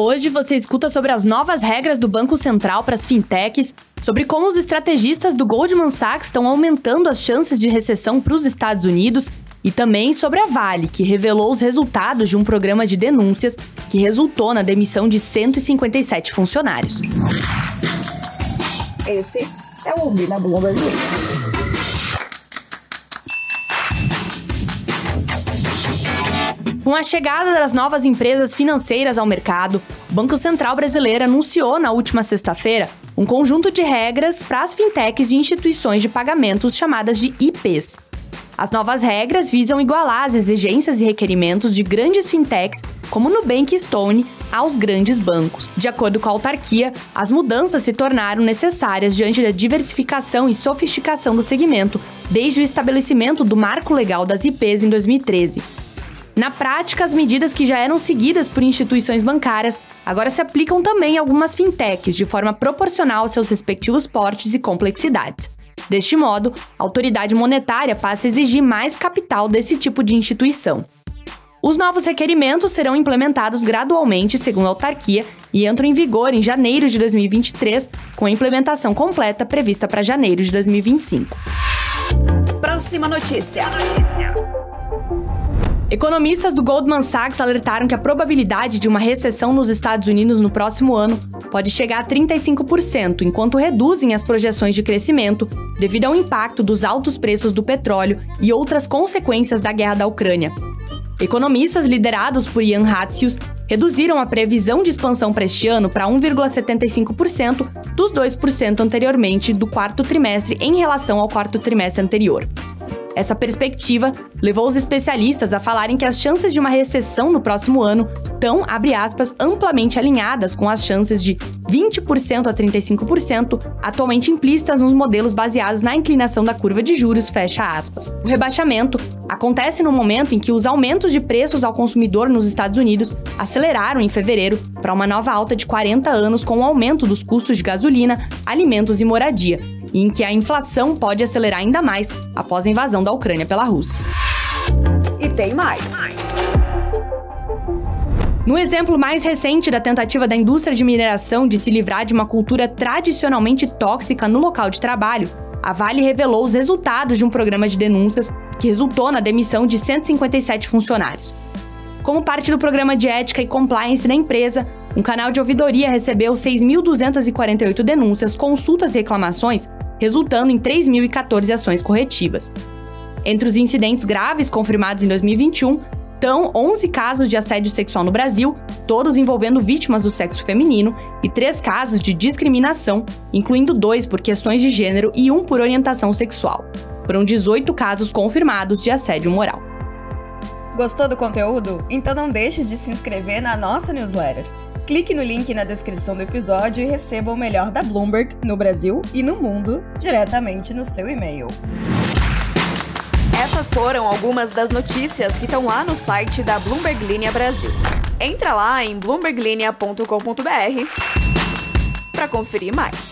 Hoje você escuta sobre as novas regras do Banco Central para as fintechs, sobre como os estrategistas do Goldman Sachs estão aumentando as chances de recessão para os Estados Unidos e também sobre a Vale, que revelou os resultados de um programa de denúncias que resultou na demissão de 157 funcionários. Esse é o Ouvir na Bloomberg Com a chegada das novas empresas financeiras ao mercado, o Banco Central Brasileiro anunciou na última sexta-feira um conjunto de regras para as fintechs de instituições de pagamentos chamadas de IPs. As novas regras visam igualar as exigências e requerimentos de grandes fintechs, como Nubank e Stone, aos grandes bancos. De acordo com a autarquia, as mudanças se tornaram necessárias diante da diversificação e sofisticação do segmento, desde o estabelecimento do marco legal das IPs em 2013. Na prática, as medidas que já eram seguidas por instituições bancárias agora se aplicam também a algumas fintechs de forma proporcional aos seus respectivos portes e complexidades. Deste modo, a autoridade monetária passa a exigir mais capital desse tipo de instituição. Os novos requerimentos serão implementados gradualmente, segundo a autarquia, e entram em vigor em janeiro de 2023, com a implementação completa prevista para janeiro de 2025. Próxima notícia. Economistas do Goldman Sachs alertaram que a probabilidade de uma recessão nos Estados Unidos no próximo ano pode chegar a 35%, enquanto reduzem as projeções de crescimento devido ao impacto dos altos preços do petróleo e outras consequências da guerra da Ucrânia. Economistas liderados por Ian Hatzius reduziram a previsão de expansão para este ano para 1,75% dos 2% anteriormente do quarto trimestre em relação ao quarto trimestre anterior. Essa perspectiva levou os especialistas a falarem que as chances de uma recessão no próximo ano estão, abre aspas, amplamente alinhadas com as chances de 20% a 35%, atualmente implícitas nos modelos baseados na inclinação da curva de juros, fecha aspas. O rebaixamento acontece no momento em que os aumentos de preços ao consumidor nos Estados Unidos aceleraram em fevereiro para uma nova alta de 40 anos com o aumento dos custos de gasolina, alimentos e moradia, e em que a inflação pode acelerar ainda mais após a invasão da Ucrânia pela Rússia. E tem mais. No exemplo mais recente da tentativa da indústria de mineração de se livrar de uma cultura tradicionalmente tóxica no local de trabalho, a Vale revelou os resultados de um programa de denúncias que resultou na demissão de 157 funcionários. Como parte do programa de ética e compliance da empresa, um canal de ouvidoria recebeu 6.248 denúncias, consultas e reclamações, resultando em 3.014 ações corretivas. Entre os incidentes graves confirmados em 2021, estão 11 casos de assédio sexual no Brasil, todos envolvendo vítimas do sexo feminino, e três casos de discriminação, incluindo dois por questões de gênero e um por orientação sexual. Foram 18 casos confirmados de assédio moral. Gostou do conteúdo? Então não deixe de se inscrever na nossa newsletter. Clique no link na descrição do episódio e receba o melhor da Bloomberg no Brasil e no mundo diretamente no seu e-mail. Essas foram algumas das notícias que estão lá no site da Bloomberg Linha Brasil. Entra lá em bloomberglinea.com.br para conferir mais.